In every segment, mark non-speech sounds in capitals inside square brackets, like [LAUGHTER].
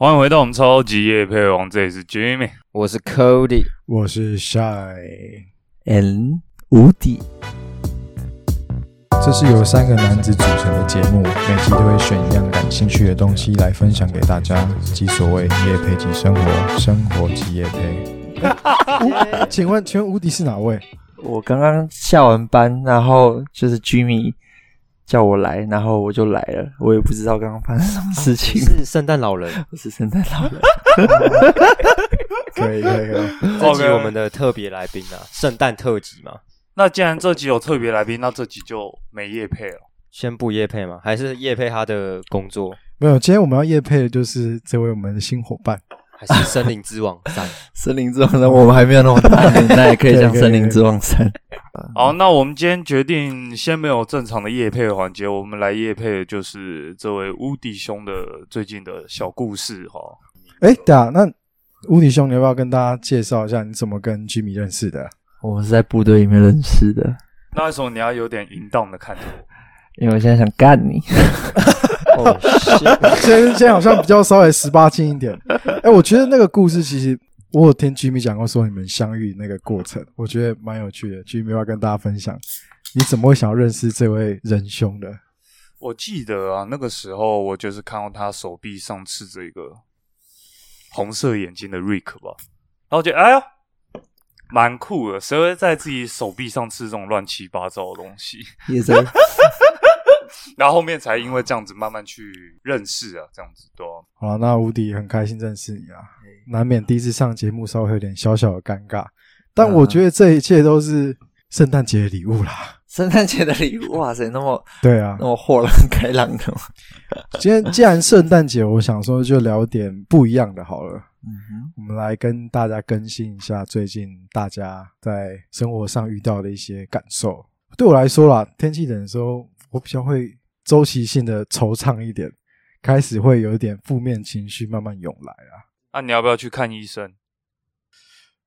欢迎回到我们超级夜配王，这里是 Jimmy。我是 Cody 我是 Shy，and 无敌，这是由三个男子组成的节目，每集都会选一样感兴趣的东西来分享给大家，即所谓夜配即生活，生活即夜配。哎 [LAUGHS] 请问，请问无敌是哪位？我刚刚下完班，然后就是 Jimmy 叫我来，然后我就来了，我也不知道刚刚发生什么事情。是圣诞老人。[LAUGHS] 我是圣诞老人，[LAUGHS] 可以，可以，可以。这集我们的特别来宾啊，圣诞特辑嘛，那既然这集有特别来宾，那这集就没夜配了。先不夜配嘛，还是夜配他的工作，没有，今天我们要夜配的就是这位我们的新伙伴。还是森林之王三？[LAUGHS] 森林之王三，我们还没有那么大 [LAUGHS] 那也，可以讲森林之王三。好，那我们今天决定先没有正常的夜配的环节，我们来夜配的就是这位乌迪兄的最近的小故事哈。哎，对啊，那无敌兄，你要不要跟大家介绍一下你怎么跟 Jimmy 认识的？我们是在部队里面认识的，那为什么你要有点淫荡的看着我？因为我现在想干你。[LAUGHS] 哦，[LAUGHS] 是现在现在好像比较稍微十八禁一点。哎，我觉得那个故事其实我有听 Jimmy 讲过，说你们相遇那个过程，我觉得蛮有趣的。Jimmy 要跟大家分享，你怎么会想要认识这位仁兄的？我记得啊，那个时候我就是看到他手臂上刺着一个红色眼睛的 Rick 吧，然后我觉得哎呀，蛮酷的，谁会在自己手臂上刺这种乱七八糟的东西？也是，然后后面才因为这样子慢慢去认识啊，这样子对啊好了，那无敌很开心认识你啊，难免第一次上节目稍微有点小小的尴尬，但我觉得这一切都是圣诞节的礼物啦。圣诞节的礼物，哇塞，那么对啊那，么豁然开朗的？[LAUGHS] 今天既然圣诞节，我想说就聊点不一样的好了。嗯哼。我们来跟大家更新一下最近大家在生活上遇到的一些感受。对我来说啦，天气冷的时候，我比较会周期性的惆怅一点，开始会有一点负面情绪慢慢涌来啊。那、你要不要去看医生？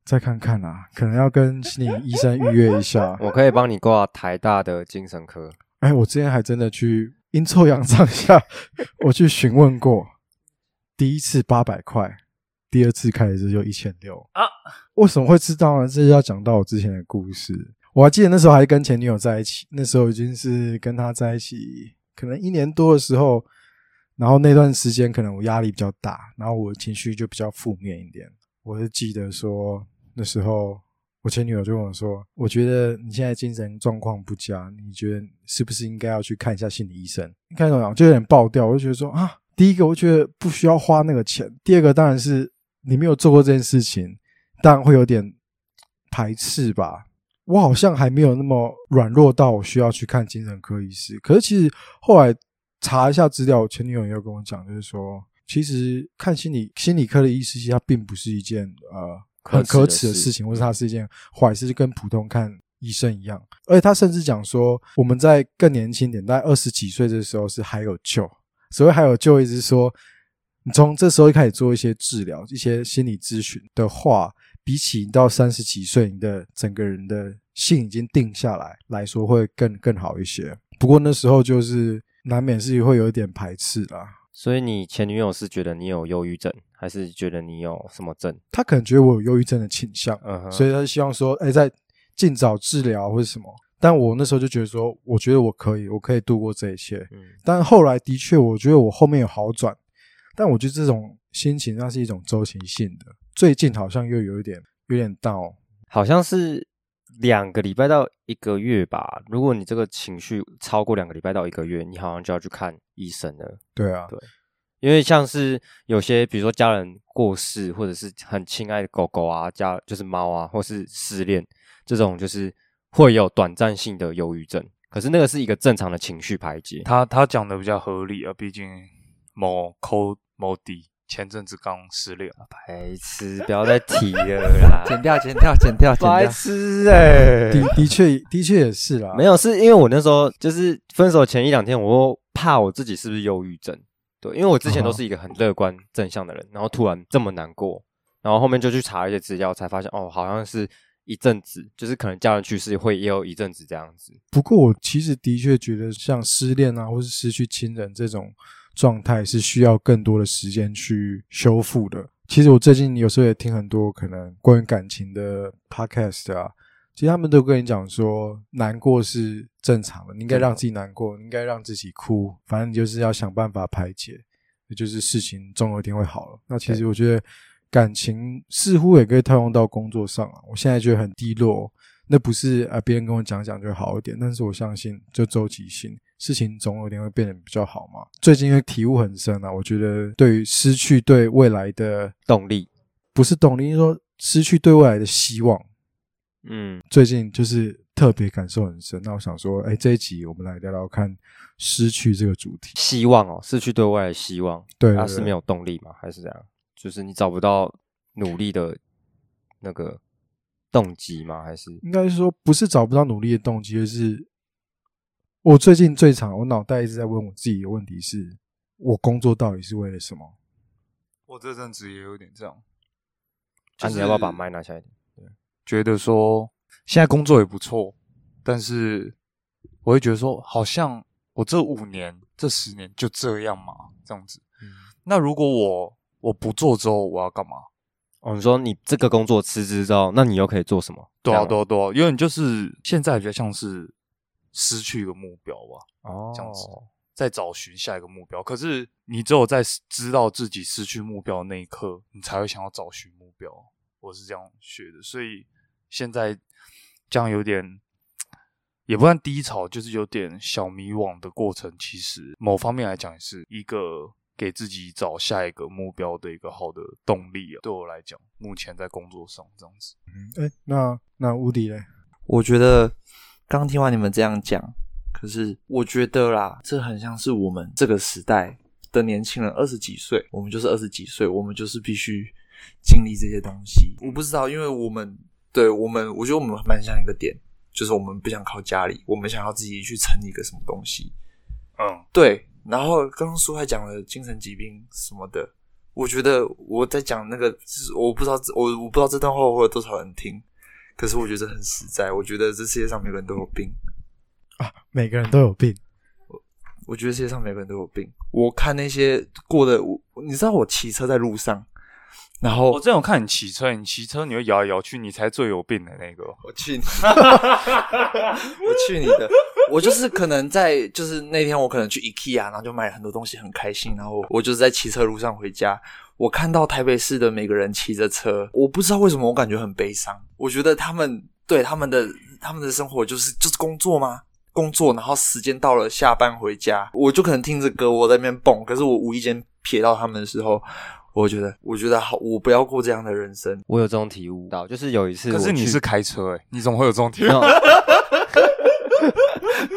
再看看啊，可能要跟心理医生预约一下。[LAUGHS] 我可以帮你挂台大的精神科。哎，我之前还真的去阴错阳差下，[LAUGHS] 我去询问过，第一次八百块，第二次开始就一千六啊。为什么会知道呢？这就要讲到我之前的故事。我还记得那时候还跟前女友在一起，那时候已经是跟她在一起可能一年多的时候，然后那段时间可能我压力比较大，然后我情绪就比较负面一点。我是记得说那时候我前女友就跟我说：“我觉得你现在精神状况不佳，你觉得是不是应该要去看一下心理医生？”你看懂没有？就有点爆掉。我就觉得说啊，第一个我觉得不需要花那个钱，第二个当然是你没有做过这件事情，当然会有点排斥吧。我好像还没有那么软弱到我需要去看精神科医师。可是其实后来查一下资料，我前女友也有跟我讲，就是说，其实看心理心理科的医师，其实它并不是一件呃很可可耻的事情，或者它是一件坏事，就跟普通看医生一样。而且他甚至讲说，我们在更年轻点，大概二十几岁的时候是还有救。所谓还有救，意思是说，你从这时候开始做一些治疗、一些心理咨询的话，比起你到三十几岁，你的整个人的性已经定下来来说，会更更好一些。不过那时候就是难免是会有一点排斥啦。所以你前女友是觉得你有忧郁症，还是觉得你有什么症？他可能觉得我有忧郁症的倾向，嗯哼，所以他希望说，哎、在尽早治疗或者什么。但我那时候就觉得说，我觉得我可以，我可以度过这一切。嗯，但后来的确，我觉得我后面有好转，但我觉得这种心情那是一种周期性的。最近好像又有一点有点到，好像是两个礼拜到一个月吧。如果你这个情绪超过两个礼拜到一个月，你好像就要去看医生了。对啊，对因为像是有些，比如说家人过世，或者是很亲爱的狗狗啊，家就是猫啊，或是失恋这种，就是会有短暂性的忧郁症。可是那个是一个正常的情绪排解。他他讲的比较合理啊，毕竟某抠某底前阵子刚失恋啊，白痴，不要再提了啦！[LAUGHS] 剪掉，剪掉，剪掉，剪白。痴哎、的的确的确也是啦。没有，是因为我那时候就是分手前一两天，我又怕我自己是不是忧郁症。对，因为我之前都是一个很乐观正向的人，然后突然这么难过，然后后面就去查一些资料，才发现哦，好像是一阵子，就是可能家人去世会也有一阵子这样子。不过我其实的确觉得，像失恋啊，或是失去亲人这种状态是需要更多的时间去修复的。其实我最近有时候也听很多可能关于感情的 podcast 啊，其实他们都跟你讲说，难过是正常的，你应该让自己难过，你应该让自己哭，反正你就是要想办法排解，也就是事情总有一天会好了。那其实我觉得感情似乎也可以套用到工作上啊。我现在觉得很低落，那不是啊别人跟我讲讲就好一点，但是我相信就周期性。事情总有一天会变得比较好嘛。最近因为体悟很深啊，我觉得对于失去对未来的动力，不是动力，是说失去对未来的希望。嗯，最近就是特别感受很深。那我想说，哎，这一集我们来聊聊看失去这个主题。希望哦，失去对未来的希望，对，啊是没有动力吗？还是这样？就是你找不到努力的那个动机吗？还是应该是说不是找不到努力的动机，而是。我最近最长，我脑袋一直在问我自己的问题是：我工作到底是为了什么？我这阵子也有点这样。那你要不要把麦拿下来？对，觉得说现在工作也不错，但是我会觉得说，好像我这五年、这十年就这样嘛，这样子。那如果我我不做之后，我要干嘛？哦，你说你这个工作辞职之后，那你又可以做什么？多啊多多，因为你就是现在比较像是。失去一个目标吧，哦，这样子，再找寻下一个目标。可是你只有在知道自己失去目标的那一刻，你才会想要找寻目标。我是这样学的，所以现在这样有点也不算低潮，就是有点小迷惘的过程。其实某方面来讲，也是一个给自己找下一个目标的一个好的动力啊。对我来讲，目前在工作上这样子。嗯，哎，那那无敌嘞？我觉得。刚听完你们这样讲，可是我觉得啦，这很像是我们这个时代的年轻人，二十几岁，我们就是二十几岁，我们就是必须经历这些东西。我不知道，因为我们对我们，我觉得我们蛮像一个点，就是我们不想靠家里，我们想要自己去成立一个什么东西。嗯，对。然后刚刚苏还讲了精神疾病什么的，我觉得我在讲那个，就是我不知道，我我不知道这段话会有多少人听。可是我觉得很实在，我觉得这世界上每个人都有病啊，每个人都有病。我我觉得世界上每个人都有病。我看那些过的，我你知道，我骑车在路上，然后我真有看你骑车，你骑车你会摇来摇去，你才最有病的那个。我去你，[LAUGHS] 我去你的！我就是可能在，就是那天我可能去 IKEA，然后就买了很多东西，很开心。然后我就是在骑车路上回家。我看到台北市的每个人骑着车，我不知道为什么我感觉很悲伤。我觉得他们对他们的他们的生活就是就是工作吗？工作，然后时间到了下班回家，我就可能听着歌我在那边蹦。可是我无意间瞥到他们的时候，我觉得我觉得好，我不要过这样的人生。我有这种体悟到，就是有一次，可是你是开车诶，你怎么会有这种体悟？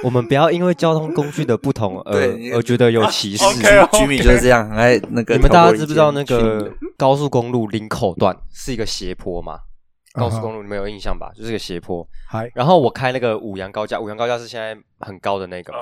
我们不要因为交通工具的不同而 [LAUGHS] 而觉得有歧视。居民就是这样，很爱那个。你们大家知不知道那个高速公路林口段是一个斜坡吗？高速公路你们有印象吧？就是个斜坡。嗨。然后我开那个五羊高架，五羊高架是现在很高的那个。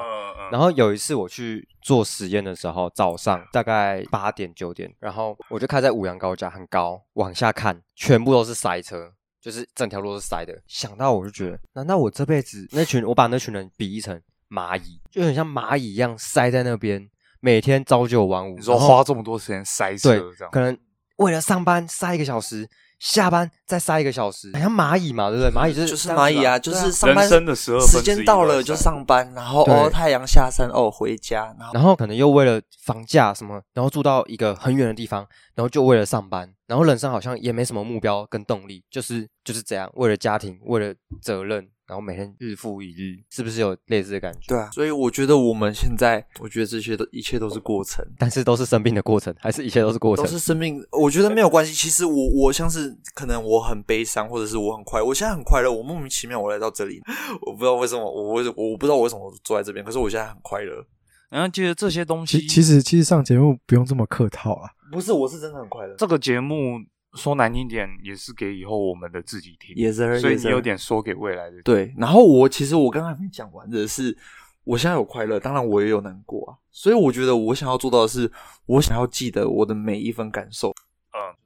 然后有一次我去做实验的时候，早上大概八点九点，然后我就开在五羊高架，很高，往下看，全部都是塞车。就是整条路是塞的，想到我就觉得，难道我这辈子那群我把那群人比喻成蚂蚁，就很像蚂蚁一样塞在那边，每天朝九晚五，你说花这么多时间塞车，这样可能为了上班塞一个小时。下班再塞一个小时，像蚂蚁嘛，对不对？蚂蚁就是就是蚂蚁啊，就是上班的时时间到了就上班，然后哦太阳下山哦回家，然后然后可能又为了房价什么，然后住到一个很远的地方，然后就为了上班，然后人生好像也没什么目标跟动力，就是就是这样，为了家庭，为了责任。然后每天日复一日，是不是有类似的感觉？对啊，所以我觉得我们现在，我觉得这些都一切都是过程，但是都是生病的过程，还是一切都是过程？都是生病。我觉得没有关系。其实我我像是可能我很悲伤，或者是我很快，我现在很快乐，我莫名其妙我来到这里，[LAUGHS] 我不知道为什么，我我我不知道我为什么坐在这边，可是我现在很快乐。然后觉得这些东西，其实其实上节目不用这么客套啊。不是，我是真的很快乐。这个节目。说难听点，也是给以后我们的自己听，也是，所以你有点说给未来的。对，然后我其实我刚刚没讲完的是，我现在有快乐，当然我也有难过啊。所以我觉得我想要做到的是，我想要记得我的每一份感受。嗯，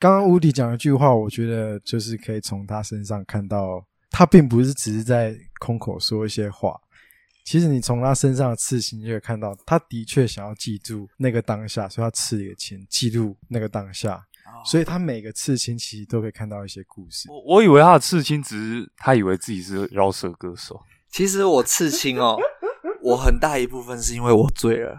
刚刚乌迪讲一句话，我觉得就是可以从他身上看到，他并不是只是在空口说一些话，其实你从他身上的刺青就可以看到，他的确想要记住那个当下，所以他刺了一个青，记录那个当下。所以他每个刺青其实都可以看到一些故事。我我以为他的刺青只是他以为自己是饶舌歌手，其实我刺青哦，[LAUGHS] 我很大一部分是因为我醉了，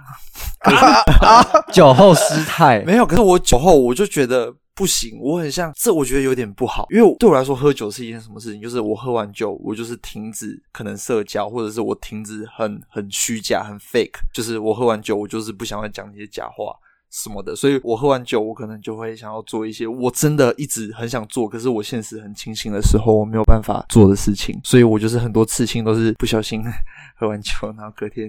[LAUGHS] [LAUGHS] 酒后失态，没有。可是我酒后我就觉得不行，我很像这，我觉得有点不好，因为对我来说喝酒是一件什么事情？就是我喝完酒，我就是停止可能社交，或者是我停止很很虚假、很 fake，就是我喝完酒，我就是不想要讲那些假话。什么的，所以我喝完酒，我可能就会想要做一些我真的一直很想做，可是我现实很清醒的时候，我没有办法做的事情。所以我就是很多刺青都是不小心 [LAUGHS] 喝完酒，然后隔天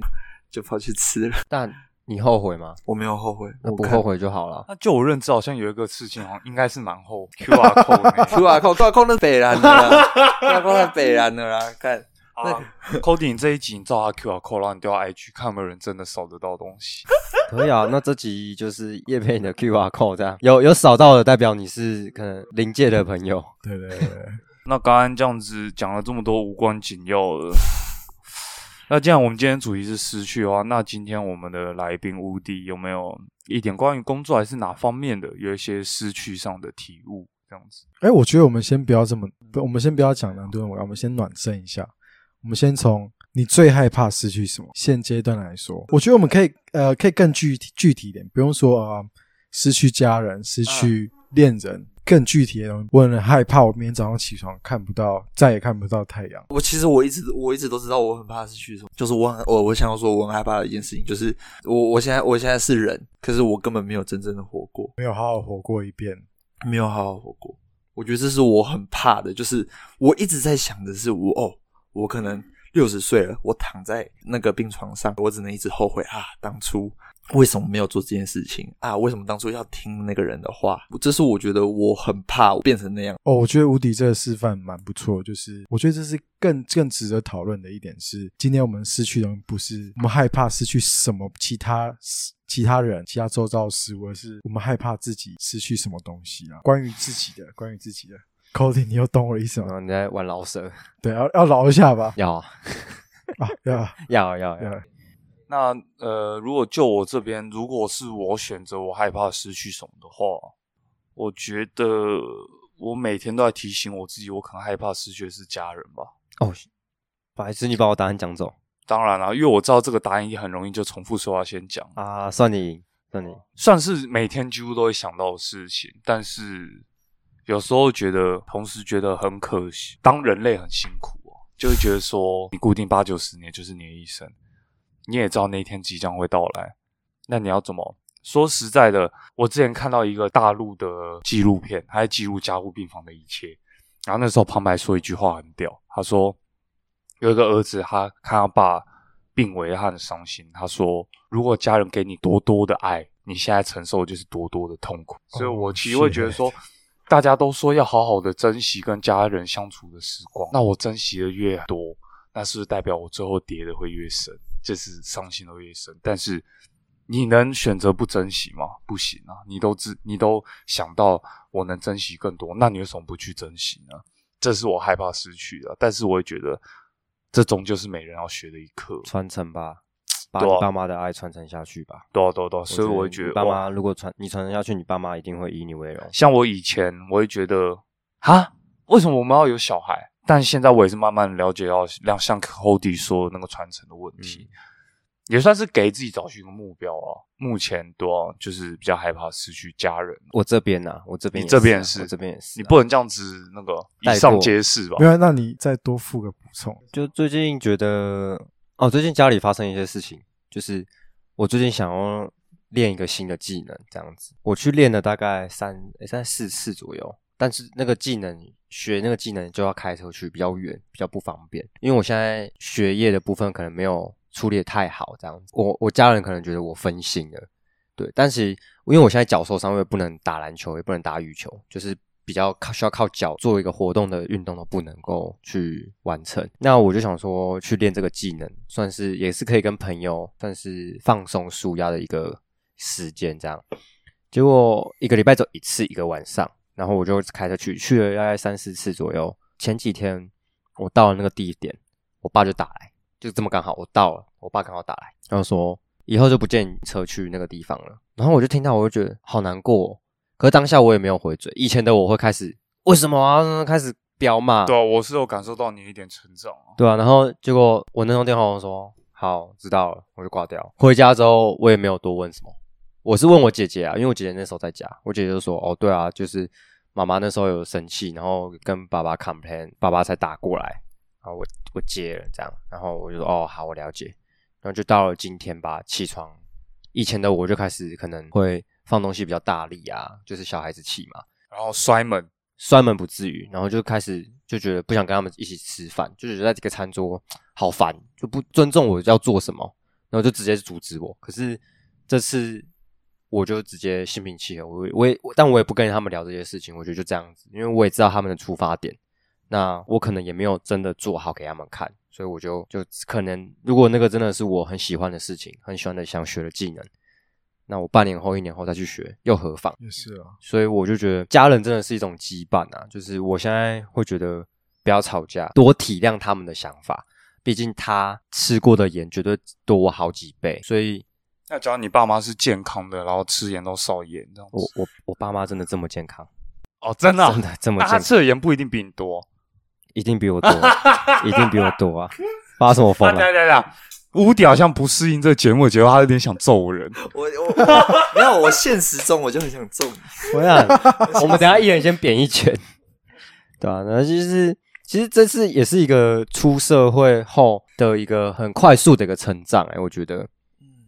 就跑去吃了。但你后悔吗？我没有后悔，那不后悔就好了。那就我认知，好像有一个事情，好像应该是蛮厚。Q R code，Q [LAUGHS] R code，Q R code 那北然的，Q R code 那北蓝的啦，看。啊，Cody，这一集你照他 Q R code，然后你丢到 IG，看有没有人真的扫得到东西。[LAUGHS] 可以啊，那这集就是叶佩你的 Q R code，这样有有扫到的，代表你是可能临界的朋友。对对对。[LAUGHS] 那刚刚这样子讲了这么多无关紧要的，那既然我们今天主题是失去的话，那今天我们的来宾乌迪有没有一点关于工作还是哪方面的有一些失去上的体悟？这样子。哎，我觉得我们先不要这么，我们先不要讲那么多，我们先暖身一下。我们先从你最害怕失去什么？现阶段来说，我觉得我们可以呃，可以更具体具体一点，不用说啊，失去家人、失去恋人，更具体的东西。我很害怕，我明天早上起床看不到，再也看不到太阳。我其实我一直我一直都知道，我很怕失去什么，就是我很我我想要说，我很害怕的一件事情，就是我我现在我现在是人，可是我根本没有真正的活过，没有好好活过一遍，没有好好活过。我觉得这是我很怕的，就是我一直在想的是我哦。我可能六十岁了，我躺在那个病床上，我只能一直后悔啊，当初为什么没有做这件事情啊？为什么当初要听那个人的话？这是我觉得我很怕变成那样。哦，我觉得无敌这个示范蛮不错，就是我觉得这是更更值得讨论的一点是，今天我们失去的不是我们害怕失去什么其他其他人、其他周遭事物，而是我们害怕自己失去什么东西啊？关于自己的，关于自己的。Cody，你又懂我意思吗？你在玩老蛇？对，要要饶一下吧。要啊，要要要要。那呃，如果就我这边，如果是我选择，我害怕失去什么的话，我觉得我每天都在提醒我自己，我可能害怕失去的是家人吧。哦，不好意思，你把我答案讲走。当然了，因为我知道这个答案也很容易就重复说话先讲啊。算你赢，算你算是每天几乎都会想到的事情，但是。有时候觉得，同时觉得很可惜。当人类很辛苦哦，就会觉得说，你固定八九十年就是你的一生，你也知道那一天即将会到来。那你要怎么说？实在的，我之前看到一个大陆的纪录片，他在记录加护病房的一切。然后那时候旁白说一句话很屌，他说有一个儿子，他看他爸病危，他很伤心。他说，如果家人给你多多的爱，你现在承受的就是多多的痛苦。所以我其实会觉得说。大家都说要好好的珍惜跟家人相处的时光，那我珍惜的越多，那是不是代表我最后跌的会越深，就是伤心的越深？但是你能选择不珍惜吗？不行啊！你都知，你都想到我能珍惜更多，那你为什么不去珍惜呢？这是我害怕失去的，但是我也觉得这终究是每人要学的一课，传承吧。把你爸妈的爱传承下去吧。对对对，所以我会觉得，爸妈如果传你传承下去，你爸妈一定会以你为荣。像我以前，我会觉得，哈，为什么我们要有小孩？但现在我也是慢慢了解到，像像 Cody 说的那个传承的问题，也算是给自己找寻一个目标啊。目前多就是比较害怕失去家人。我这边呢，我这边你这边是这边也是，你不能这样子那个以上皆是吧？没有，那你再多附个补充。就最近觉得。哦，最近家里发生一些事情，就是我最近想要练一个新的技能，这样子，我去练了大概三三四次左右，但是那个技能学那个技能就要开车去，比较远，比较不方便。因为我现在学业的部分可能没有处理的太好，这样子，我我家人可能觉得我分心了，对，但是因为我现在脚受伤，我也不能打篮球，也不能打羽球，就是。比较靠需要靠脚做一个活动的运动都不能够去完成，那我就想说去练这个技能，算是也是可以跟朋友算是放松舒压的一个时间这样。结果一个礼拜走一次一个晚上，然后我就开车去，去了大概三四次左右。前几天我到了那个地点，我爸就打来。就这么刚好我到了，我爸刚好打来，然后说以后就不见你车去那个地方了。然后我就听到，我就觉得好难过、哦。可是当下我也没有回嘴，以前的我会开始为什么啊，开始飙骂，对啊，我是有感受到你一点成长啊。对啊，然后结果我那通电话我说好知道了，我就挂掉。回家之后我也没有多问什么，我是问我姐姐啊，因为我姐姐那时候在家，我姐姐就说哦对啊，就是妈妈那时候有生气，然后跟爸爸 complain，爸爸才打过来，然后我我接了这样，然后我就说哦好我了解，然后就到了今天吧，起床以前的我就开始可能会放东西比较大力啊，就是小孩子气嘛，然后摔门，摔门不至于，然后就开始就觉得不想跟他们一起吃饭，就觉得在这个餐桌好烦，就不尊重我要做什么，然后就直接阻止我。可是这次我就直接心平气和，我我也但我也不跟他们聊这些事情，我觉得就这样子，因为我也知道他们的出发点，那我可能也没有真的做好给他们看，所以我就就可能如果那个真的是我很喜欢的事情，很喜欢的想学的技能。那我半年后、一年后再去学，又何妨？也是啊，所以我就觉得家人真的是一种羁绊啊，就是我现在会觉得不要吵架，多体谅他们的想法，毕竟他吃过的盐绝对多我好几倍，所以那只要你爸妈是健康的，然后吃盐都少盐这样子，我我我爸妈真的这么健康，哦，真的啊、真的这么他健康，吃的盐不一定比你多。一定比我多，一定比我多啊！发什么疯？对对对，乌迪好像不适应这个节目，觉得他有点想揍人。我我 [LAUGHS] 没有，我现实中我就很想揍你。[LAUGHS] 我想，[LAUGHS] 我们等一下一人先扁一拳，对啊，然后就是，其实这次也是一个出社会后的一个很快速的一个成长、哎，我觉得，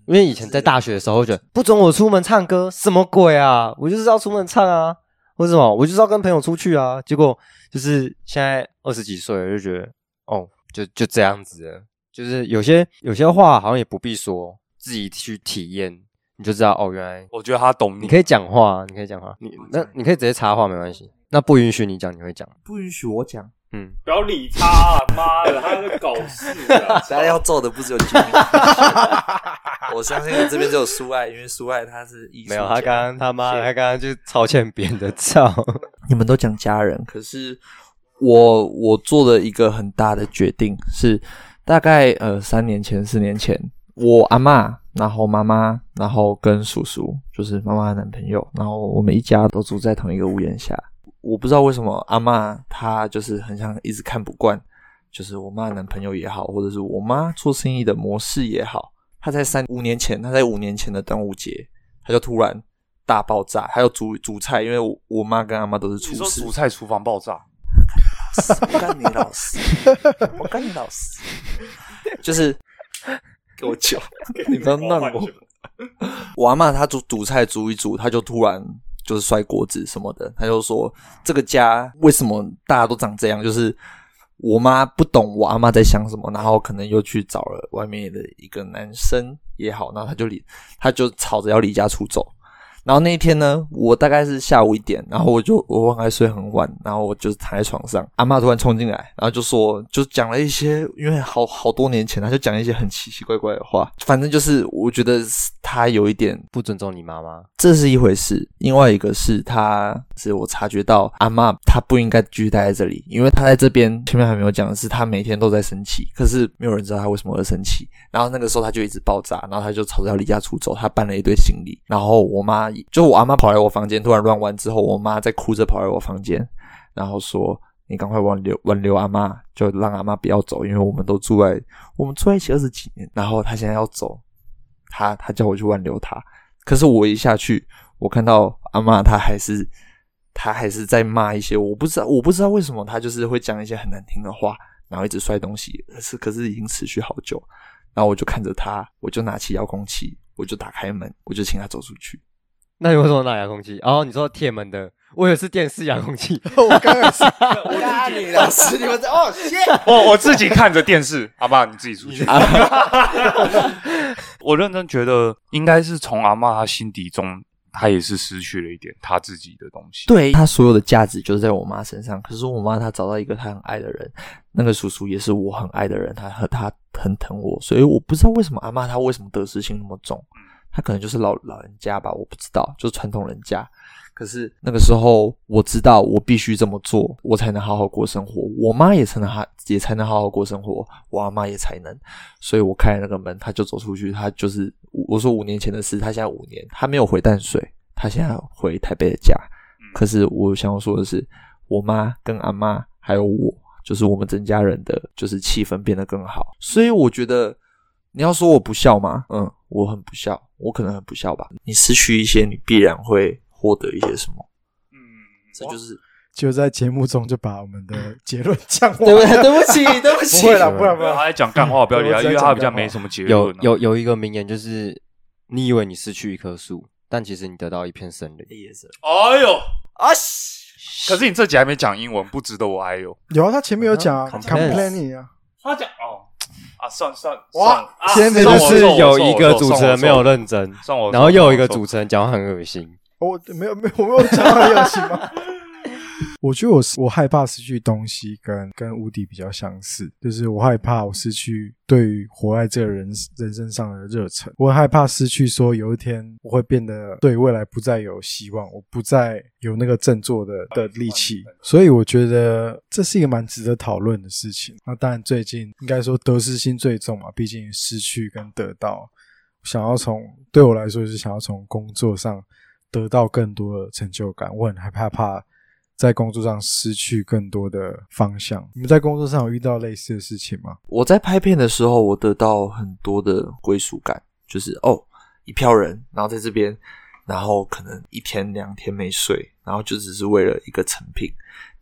因为以前在大学的时候，会觉得不准我出门唱歌，什么鬼啊？我就是要出门唱啊，为什么？我就是要跟朋友出去啊。结果就是现在二十几岁了，就觉得哦，就就这样子了。就是有些有些话好像也不必说，自己去体验，你就知道哦，原来我觉得他懂你可以讲话，你可以讲话，你那你可以直接插话没关系。那不允许你讲，你会讲。不允许我讲，嗯，不要理他啊！妈的，他在搞事啊！[LAUGHS] 大家要揍的不只有金明。[LAUGHS] 我相信这边只有苏爱，因为苏爱他是艺术没有，家他刚刚他妈的，他刚刚就超欠别人的照。[LAUGHS] 你们都讲家人，可是我我做了一个很大的决定，是大概呃三年前、四年前，我阿嬷，然后妈妈，然后跟叔叔，就是妈妈的男朋友，然后我们一家都住在同一个屋檐下。我不知道为什么阿嬷她就是很像一直看不惯，就是我妈男朋友也好，或者是我妈做生意的模式也好，她在三五年前，她在五年前的端午节，她就突然大爆炸，还有煮煮菜，因为我我妈跟阿妈都是厨师，煮菜厨房爆炸，我干你老师，我干你老师，就是给我酒，[LAUGHS] 你不要弄我。[LAUGHS] 我阿妈她煮煮菜煮一煮，她就突然就是摔锅子什么的，他就说这个家为什么大家都长这样？就是我妈不懂我阿妈在想什么，然后可能又去找了外面的一个男生也好，然后他就离，他就吵着要离家出走。然后那一天呢，我大概是下午一点，然后我就我忘开睡很晚，然后我就躺在床上，阿妈突然冲进来，然后就说，就讲了一些，因为好好多年前，他就讲一些很奇奇怪怪的话，反正就是我觉得他有一点不尊重你妈妈，这是一回事，另外一个是他是我察觉到阿嬷她不应该继续待在这里，因为她在这边前面还没有讲的是，她每天都在生气，可是没有人知道她为什么会生气。然后那个时候她就一直爆炸，然后她就吵着要离家出走，她搬了一堆行李，然后我妈就我阿妈跑来我房间，突然乱玩之后，我妈在哭着跑来我房间，然后说。你赶快挽留挽留阿妈，就让阿妈不要走，因为我们都住在我们住在一起二十几年，然后她现在要走，他他叫我去挽留他，可是我一下去，我看到阿嬷她还是她还是在骂一些，我不知道我不知道为什么她就是会讲一些很难听的话，然后一直摔东西，可是可是已经持续好久，然后我就看着她，我就拿起遥控器，我就打开门，我就请她走出去。那你为什么拿遥控器？哦，你说铁门的，我也是电视遥控器。[LAUGHS] 我刚刚也是，我干你老师，你们在哦，谢。我我自己看着电视，阿妈你自己出去。[LAUGHS] 我认真觉得，应该是从阿妈她心底中，她也是失去了一点她自己的东西。对她所有的价值就是在我妈身上。可是我妈她找到一个她很爱的人，那个叔叔也是我很爱的人，他和他很疼我，所以我不知道为什么阿妈她为什么得失心那么重。他可能就是老老人家吧，我不知道，就是传统人家。可是那个时候我知道我必须这么做，我才能好好过生活。我妈也才能哈也才能好好过生活，我阿妈也才能。所以我开了那个门，他就走出去。他就是我说五年前的事，他现在五年，他没有回淡水，他现在回台北的家。可是我想要说的是，我妈跟阿妈还有我，就是我们整家人的就是气氛变得更好。所以我觉得你要说我不孝吗？嗯，我很不孝，我可能很不孝吧。你失去一些，你必然会。获得一些什么？嗯，这就是就在节目中就把我们的 [LAUGHS] 结论讲完。对不对？[LAUGHS] 对不起，对不起。不会了，不然不然。他在讲干话，不要理他，因为他比较没什么结论。有有有一个名言，就是你以为你失去一棵树，但其实你得到一片森林。哎呦啊！可是你这集还没讲英文，不值得我哎呦。有啊，他前面有讲啊，complaining 啊。他讲哦啊，算算哇，先面就是有一个主持人没有认真，算我，然后又有一个主持人讲话很恶心。我没有没有我没有讲话很恶心吗？[LAUGHS] 我觉得我我害怕失去东西，跟跟无敌比较相似，就是我害怕我失去对于活在这个人人生上的热忱，我害怕失去说有一天我会变得对未来不再有希望，我不再有那个振作的的力气，所以我觉得这是一个蛮值得讨论的事情。那当然最近应该说得失心最重嘛，毕竟失去跟得到，想要从对我来说是想要从工作上。得到更多的成就感，我很害怕怕在工作上失去更多的方向。你们在工作上有遇到类似的事情吗？我在拍片的时候，我得到很多的归属感，就是哦，一票人，然后在这边，然后可能一天两天没睡，然后就只是为了一个成品，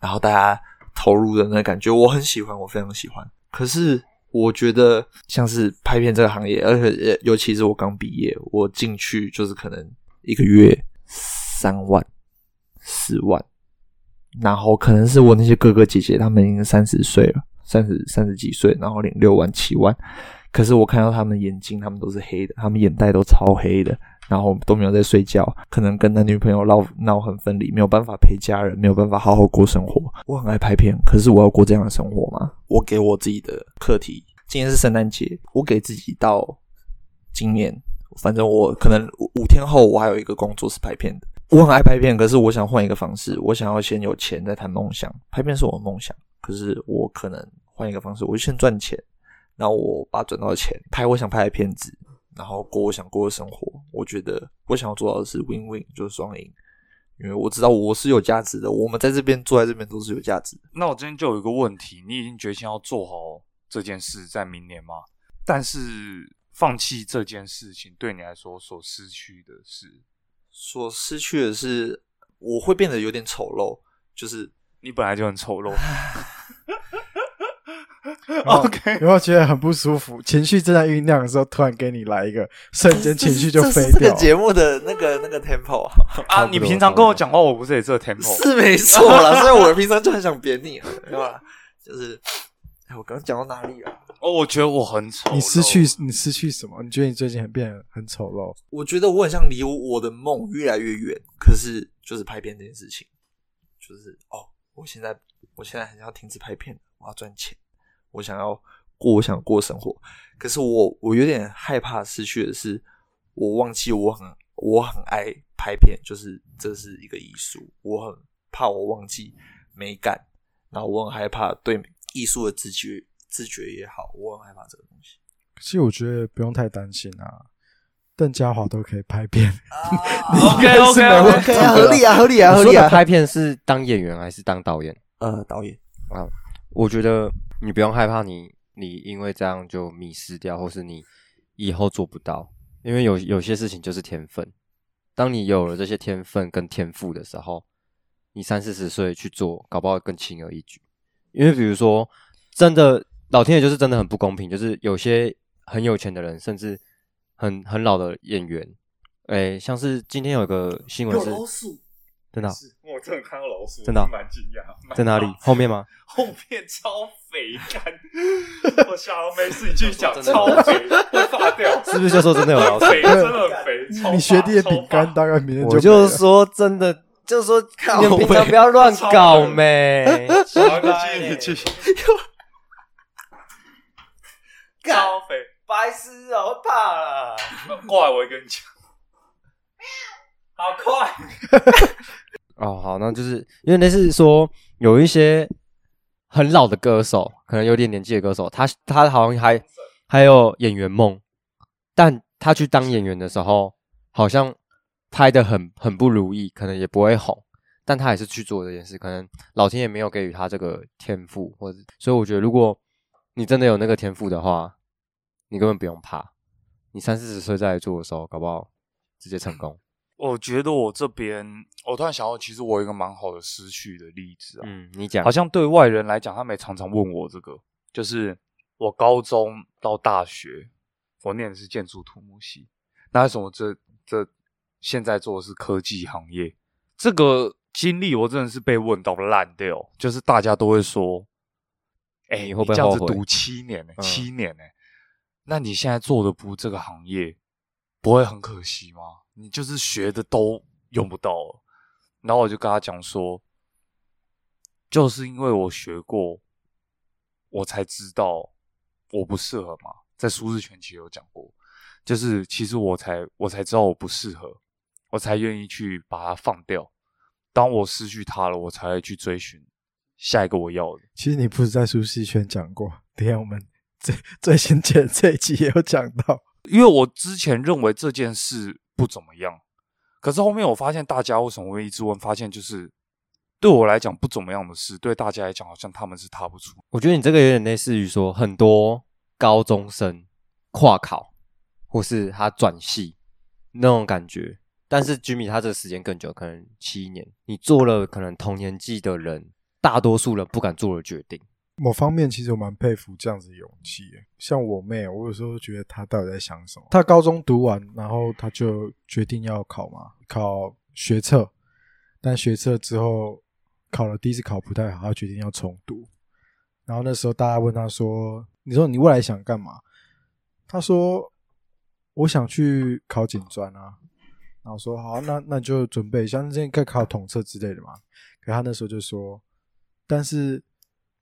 然后大家投入的那感觉，我很喜欢，我非常喜欢。可是我觉得像是拍片这个行业，而且尤其是我刚毕业，我进去就是可能一个月。三万、四万，然后可能是我那些哥哥姐姐，他们已经三十岁了，三十三十几岁，然后领六万、七万。可是我看到他们眼睛，他们都是黑的，他们眼袋都超黑的，然后都没有在睡觉，可能跟男女朋友闹闹很分离，没有办法陪家人，没有办法好好过生活。我很爱拍片，可是我要过这样的生活吗？我给我自己的课题，今天是圣诞节，我给自己到今年。反正我可能五天后，我还有一个工作是拍片的。我很爱拍片，可是我想换一个方式。我想要先有钱再谈梦想。拍片是我的梦想，可是我可能换一个方式，我就先赚钱，然后我把赚到的钱拍我想拍的片子，然后过我想过的生活。我觉得我想要做到的是 win win，就是双赢。因为我知道我是有价值的，我们在这边坐在这边都是有价值的。那我今天就有一个问题：你已经决心要做好这件事，在明年吗？但是。放弃这件事情对你来说所失去的是，所失去的是我会变得有点丑陋，就是你本来就很丑陋。[LAUGHS] OK，有没有觉得很不舒服？情绪正在酝酿的时候，突然给你来一个瞬间，情绪就飞掉。这个节目的那个那个 tempo 啊，你平常跟我讲话，我不是也这 tempo？是没错啦，所以我平常就很想扁你，对吧？就是，哎，我刚刚讲到哪里了？哦，我觉得我很丑。你失去你失去什么？你觉得你最近很变得很丑陋？我觉得我很像离我的梦越来越远。可是就是拍片这件事情，就是哦，我现在我现在很想要停止拍片，我要赚钱，我想要过我想过生活。可是我我有点害怕失去的是，我忘记我很我很爱拍片，就是这是一个艺术，我很怕我忘记美感，然后我很害怕对艺术的直觉。自觉也好，我很害怕这个东西。其实我觉得不用太担心啊，邓家华都可以拍片。[LAUGHS] [LAUGHS] OK OK OK，合理啊，合理啊，合理啊。拍片是当演员还是当导演？呃，导演啊。我觉得你不用害怕，你你因为这样就迷失掉，或是你以后做不到，因为有有些事情就是天分。当你有了这些天分跟天赋的时候，你三四十岁去做，搞不好更轻而易举。因为比如说，真的。老天爷就是真的很不公平，就是有些很有钱的人，甚至很很老的演员，哎，像是今天有个新闻是，真的，我真的看到老鼠，真的蛮惊讶，在哪里？后面吗？[LAUGHS] 后面超肥干，我想没事，你继续讲，[LAUGHS] 超肥，会发掉，[LAUGHS] 是不是就说真的有老鼠？肥，真的很肥。你学弟的饼干大概明天就，我就说真的，就是说你们平常不要乱搞咩，继续继续。超肥，白痴啊！会怕了。[LAUGHS] 过来，我跟你讲，好快！[LAUGHS] 哦，好，那就是因为那是说有一些很老的歌手，可能有点年纪的歌手，他他好像还还有演员梦，但他去当演员的时候，好像拍的很很不如意，可能也不会红，但他还是去做这件事，可能老天爷没有给予他这个天赋，或者所以我觉得，如果你真的有那个天赋的话，你根本不用怕，你三四十岁再来做的时候，搞不好直接成功。我觉得我这边，我突然想到，其实我有一个蛮好的失去的例子啊。嗯，你讲好，像对外人来讲，他们也常常问我这个，就是我高中到大学，我念的是建筑土木系，那为什么这这现在做的是科技行业？这个经历我真的是被问到烂掉，就是大家都会说，哎、你会不会这样子读七年呢、嗯七年呢、那你现在做的不这个行业，不会很可惜吗？你就是学的都用不到了。然后我就跟他讲说，就是因为我学过，我才知道我不适合嘛。在舒适圈其实有讲过，就是其实我才我才知道我不适合，我才愿意去把它放掉。当我失去它了，我才会去追寻下一个我要的。其实你不是在舒适圈讲过，等下我们最最新前这一集也有讲到。因为我之前认为这件事不怎么样，可是后面我发现大家为什么会一直问，发现就是对我来讲不怎么样的事，对大家来讲好像他们是踏不出。我觉得你这个有点类似于说，很多高中生跨考，或是他转系那种感觉。但是 Jimmy 他这个时间更久，可能七年，你做了可能同年纪的人，大多数人不敢做的决定。某方面，其实我蛮佩服这样子的勇气耶。像我妹，我有时候觉得她到底在想什么。她高中读完，然后她就决定要考嘛，考学测。但学测之后考了第一次考不太好，她决定要重读。然后那时候大家问她说：“你说你未来想干嘛？”她说：“我想去考警专啊。”然后我说：“好，那那就准备一下，那之前可以考统测之类的嘛。”可她那时候就说：“但是。”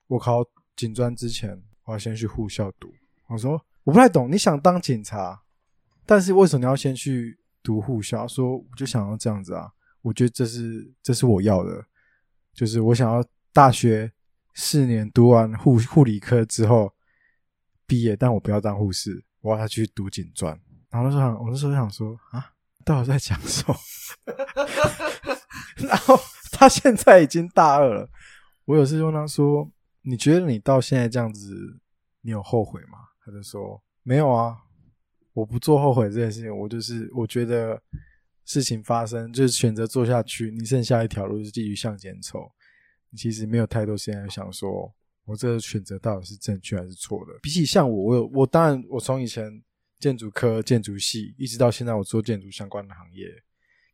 我考警专之前，我要先去护校读。我说我不太懂，你想当警察，但是为什么你要先去读护校？说我就想要这样子啊，我觉得这是这是我要的，就是我想要大学四年读完护护理科之后毕业，但我不要当护士，我要去读警专。然后那时候想，我那时候想说啊，到底在讲什么？[LAUGHS] 然后他现在已经大二了，我有次问他说。你觉得你到现在这样子，你有后悔吗？他就说没有啊，我不做后悔这件事情。我就是我觉得事情发生就是选择做下去，你剩下一条路是继续向前走。你其实没有太多时间想说，我这个选择到底是正确还是错的。比起像我，我有我当然我从以前建筑科、建筑系一直到现在，我做建筑相关的行业，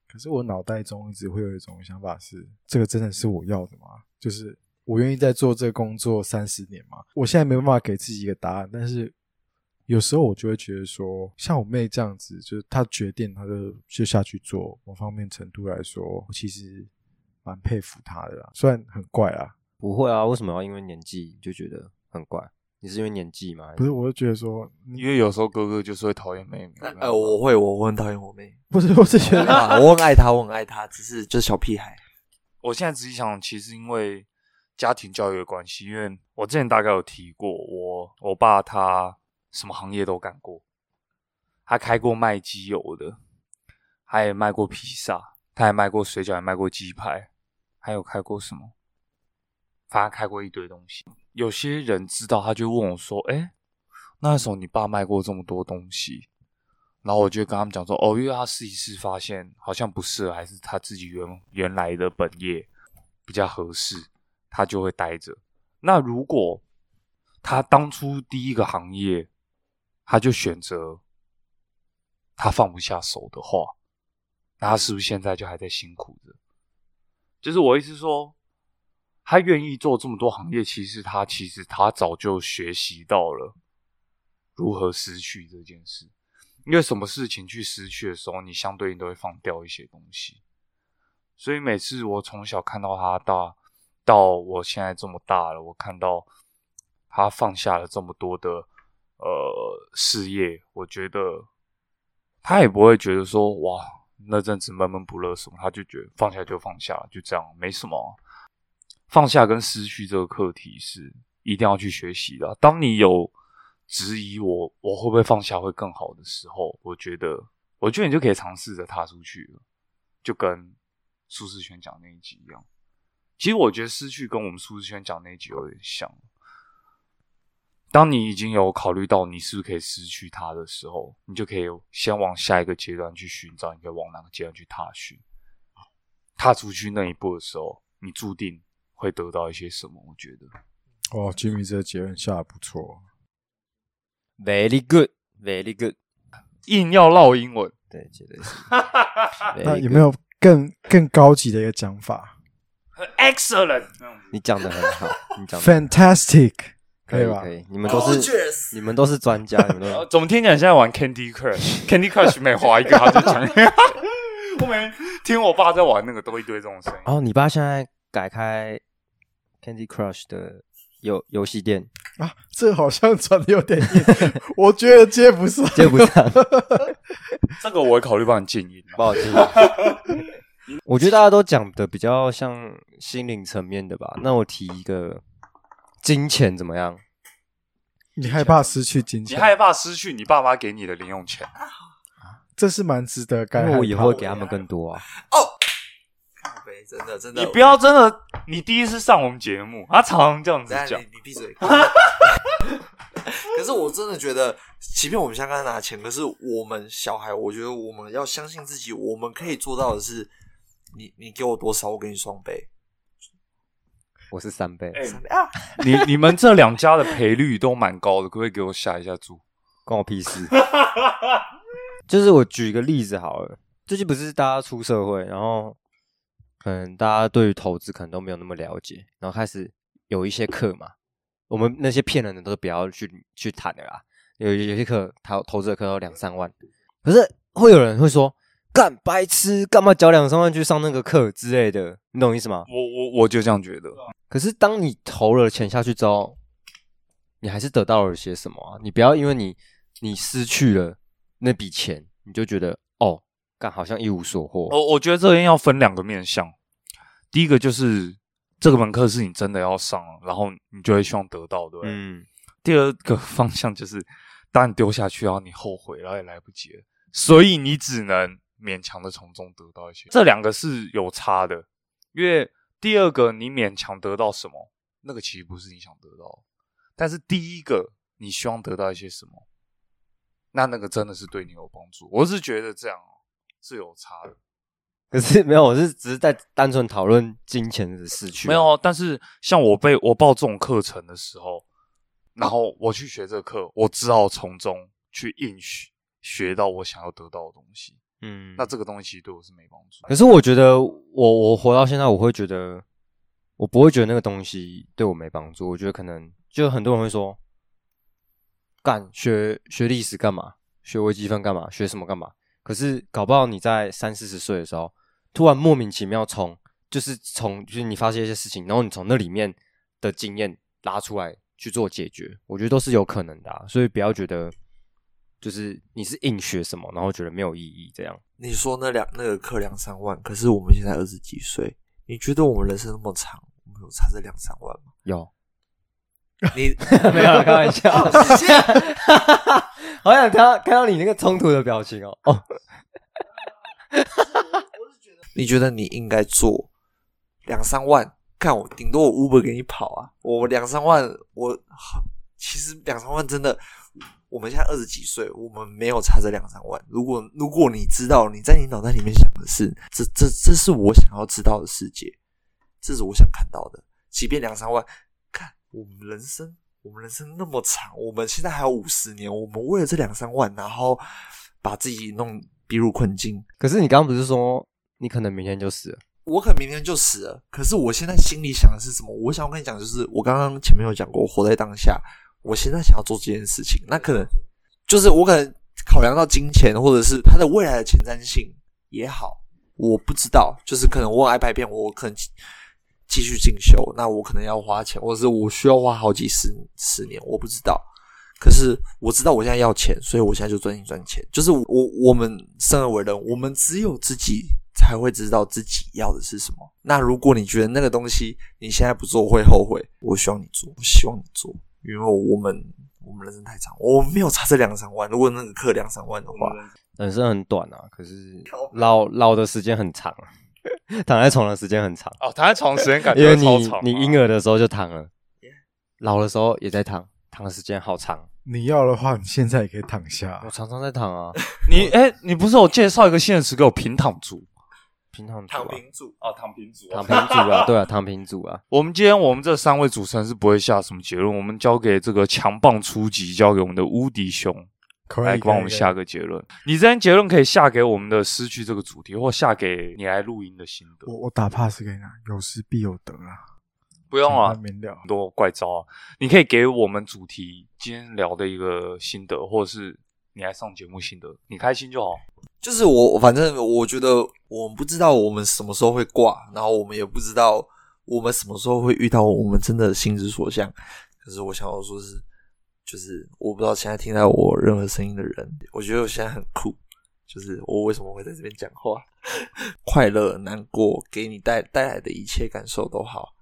可是我脑袋中一直会有一种想法是：这个真的是我要的吗？就是。我愿意在做这个工作三十年嘛？我现在没办法给自己一个答案，但是有时候我就会觉得说，像我妹这样子，就是她决定，她就就下去做。某方面程度来说，我其实蛮佩服她的啦，虽然很怪啦。不会啊，为什么要因为年纪就觉得很怪？你是因为年纪吗？不是，我就觉得说，因为有时候哥哥就是会讨厌妹妹。呃，我会，我我很讨厌我妹，不是，我是觉得啊，我很爱她，我很爱她，只是就是小屁孩。我现在仔细想，其实因为。家庭教育的关系，因为我之前大概有提过，我我爸他什么行业都干过，他开过卖机油的，他也卖过披萨，他还卖过水饺，也卖过鸡排，还有开过什么，反正开过一堆东西。有些人知道，他就问我说：“哎，那时候你爸卖过这么多东西？”然后我就跟他们讲说：“哦，因为他试一试，发现好像不适合，还是他自己原原来的本业比较合适。”他就会待着。那如果他当初第一个行业，他就选择他放不下手的话，那他是不是现在就还在辛苦着？就是我意思说，他愿意做这么多行业，其实他其实他早就学习到了如何失去这件事。因为什么事情去失去的时候，你相对应都会放掉一些东西。所以每次我从小看到他大。到我现在这么大了，我看到他放下了这么多的呃事业，我觉得他也不会觉得说哇，那阵子闷闷不乐什么，他就觉得放下就放下，就这样，没什么。放下跟失去这个课题是一定要去学习的。当你有质疑我我会不会放下会更好的时候，我觉得，我觉得你就可以尝试着踏出去了，就跟舒适圈讲那一集一样。其实我觉得失去跟我们舒适圈讲那一集有点像。当你已经有考虑到你是不是可以失去它的时候，你就可以先往下一个阶段去寻找，你可以往哪个阶段去踏寻。踏出去那一步的时候，你注定会得到一些什么？我觉得，哦，Jimmy 这个结论下的不错。Very good, very good。硬要唠英文，对，绝对是。[LAUGHS] 那有没有更更高级的一个讲法 excellent？你讲的很好，你讲？Fantastic，可可以吧可？以，你们都是你们都是专家，[LAUGHS] 你们都呃怎么听起来现在玩 Candy Crush？Candy Crush 每划一个他就讲。我每天听我爸在玩那个，都一堆这种声音。哦，你爸现在改开 Candy Crush 的游游戏店，啊，这好像转的有点硬，[LAUGHS] 我觉得接不上。接不上，[LAUGHS] 这个我会考虑帮你静音。帮我静音。[LAUGHS] 我觉得大家都讲的比较像心灵层面的吧。那我提一个金钱怎么样？你害怕失去金钱你，害怕失去你爸妈给你的零用钱，这是蛮值得该因为我以后会给他们更多啊。靠北真的真的，你不要真的，你第一次上我们节目，他常常这样子讲你。你闭嘴。可是我真的觉得，即便我们现在拿钱，可是我们小孩，我觉得我们要相信自己，我们可以做到的是，你你给我多少，我给你双倍。我是三倍，哎三倍啊！你你们这两家的赔率都蛮高的，可不可以给我下一下注？关我屁事。[LAUGHS] 就是我举一个例子好了，最近不是大家出社会，然后可能大家对于投资可能都没有那么了解，然后开始有一些课嘛，我们那些骗人的都不要去去谈的啦。有有些课投投资的课要两三万，可是会有人会说，干白痴，干嘛交两三万去上那个课之类的，你懂我意思吗？我我我就这样觉得。可是当你投了钱下去之后，你还是得到了些什么啊？你不要因为你你失去了那笔钱，你就觉得哦，干好像一无所获。我我觉得这边要分两个面向，第一个就是这个门课是你真的要上，然后你就会希望得到，对不对？嗯，第二个方向就是，当你丢下去，然后你后悔，然后也来不及了，所以你只能勉强的从中得到一些。这两个是有差的，因为第二个你勉强得到什么，那个其实不是你想得到，但是第一个你希望得到一些什么，那那个真的是对你有帮助。我是觉得这样哦是有差的。[LAUGHS] 可是没有，我是只是在单纯讨论金钱的失去啊。没有，但是像我被我报这种课程的时候，然后我去学这个课，我只好从中去硬学学到我想要得到的东西。嗯，那这个东西其实对我是没帮助。可是我觉得我我活到现在，我会觉得我不会觉得那个东西对我没帮助。我觉得可能就很多人会说，干学学历史干嘛？学微积分干嘛？学什么干嘛？可是搞不好你在三四十岁的时候，突然莫名其妙从就是从就是你发现一些事情，然后你从那里面的经验拉出来去做解决，我觉得都是有可能的、啊。所以不要觉得就是你是硬学什么，然后觉得没有意义这样。你说那两那个课两三万，可是我们现在二十几岁，你觉得我们人生那么长，我们有差这两三万吗？有。你 [LAUGHS] 没有啦开玩笑 [LAUGHS] [LAUGHS] 好想看到看到你那个冲突的表情哦。哦，你觉得你应该做两三万？看我顶多我 Uber 给你跑啊，我两三万，我其实两三万真的，我们现在二十几岁，我们没有差这两三万。如果如果你知道你在你脑袋里面想的是这这这是我想要知道的世界，这是我想看到的，即便两三万，看我们人生。我们人生那么长，我们现在还有五十年，我们为了这两三万，然后把自己弄逼入困境，可是你刚刚不是说你可能明天就死了？我可能明天就死了，可是我现在心里想的是什么？我想要跟你讲，就是我刚刚前面有讲过，活在当下。我现在想要做这件事情，那可能就是我可能考量到金钱，或者是它的未来的前瞻性也好，我不知道。就是可能我爱拍片，我可能继续进修，那我可能要花钱，或者是我需要花好几十十年，我不知道。可是我知道我现在要钱，所以我现在就专心赚钱。就是我我们生而为人，我们只有自己才会知道自己要的是什么。那如果你觉得那个东西你现在不做会后悔，我希望你做，我希望你做，因为我们我们人生太长，我们没有差这两三万。如果那个课两三万的话，人生很短啊，可是老老的时间很长啊，[LAUGHS] 躺在床的时间很长，哦，躺在床时间感 [LAUGHS] 因为觉超你长啊、你婴儿的时候就躺了，老的时候也在躺，躺的时间好长。你要的话，你现在也可以躺下我。常常在躺啊，[LAUGHS] 你哎、你不是有介绍一个现实给我平躺族平躺族啊，躺平住。哦？躺平族躺平族啊，对啊，躺平族啊，我们今天我们这三位主持人是不会下什么结论，我们交给这个强棒初级，交给我们的乌迪兄可以来帮我们下。个结论。你这边结论可以下给我们的失去这个主题，或下给你来录音的心得。我我打 pass 给你啊，有失必有得啊。不用啊简单，明了很。多怪招啊，你可以给我们主题今天聊的一个心得，或者是你来上节目心得，你开心就好。就是我，反正我觉得我们不知道我们什么时候会挂，然后我们也不知道我们什么时候会遇到我们真的心之所向。可是我想要说是，就是我不知道现在听到我任何声音的人，我觉得我现在很酷。就是我为什么会在这边讲话，[LAUGHS] 快乐、难过，给你带带来的一切感受都好。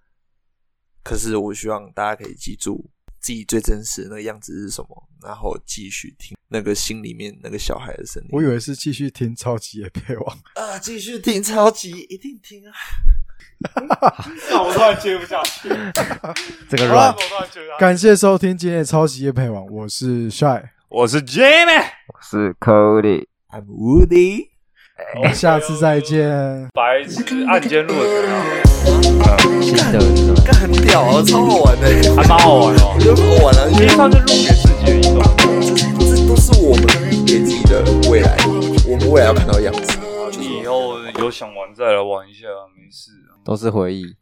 可是我希望大家可以记住自己最真实的那个样子是什么，然后继续听那个心里面那个小孩的声音。我以为是继续听超级夜配网，啊，继续听超级，一定听啊！[LAUGHS] 那我突然接不下去，[LAUGHS] 这个软我突然接不下去。感谢收听今天的超级夜配网，我是 Shy，我是 Jamie，是 Cody，I'm Woody，我们下次再见。白痴案件录的怎么样？心得是什么？干很屌啊，超好玩的，还蛮好玩哦我。觉得好玩了，因为平常就录给自己的一种。这这都是我们给自己的未来，我们未来要看到的样子。你以后有想玩再来玩一下，没事啊。都是回忆。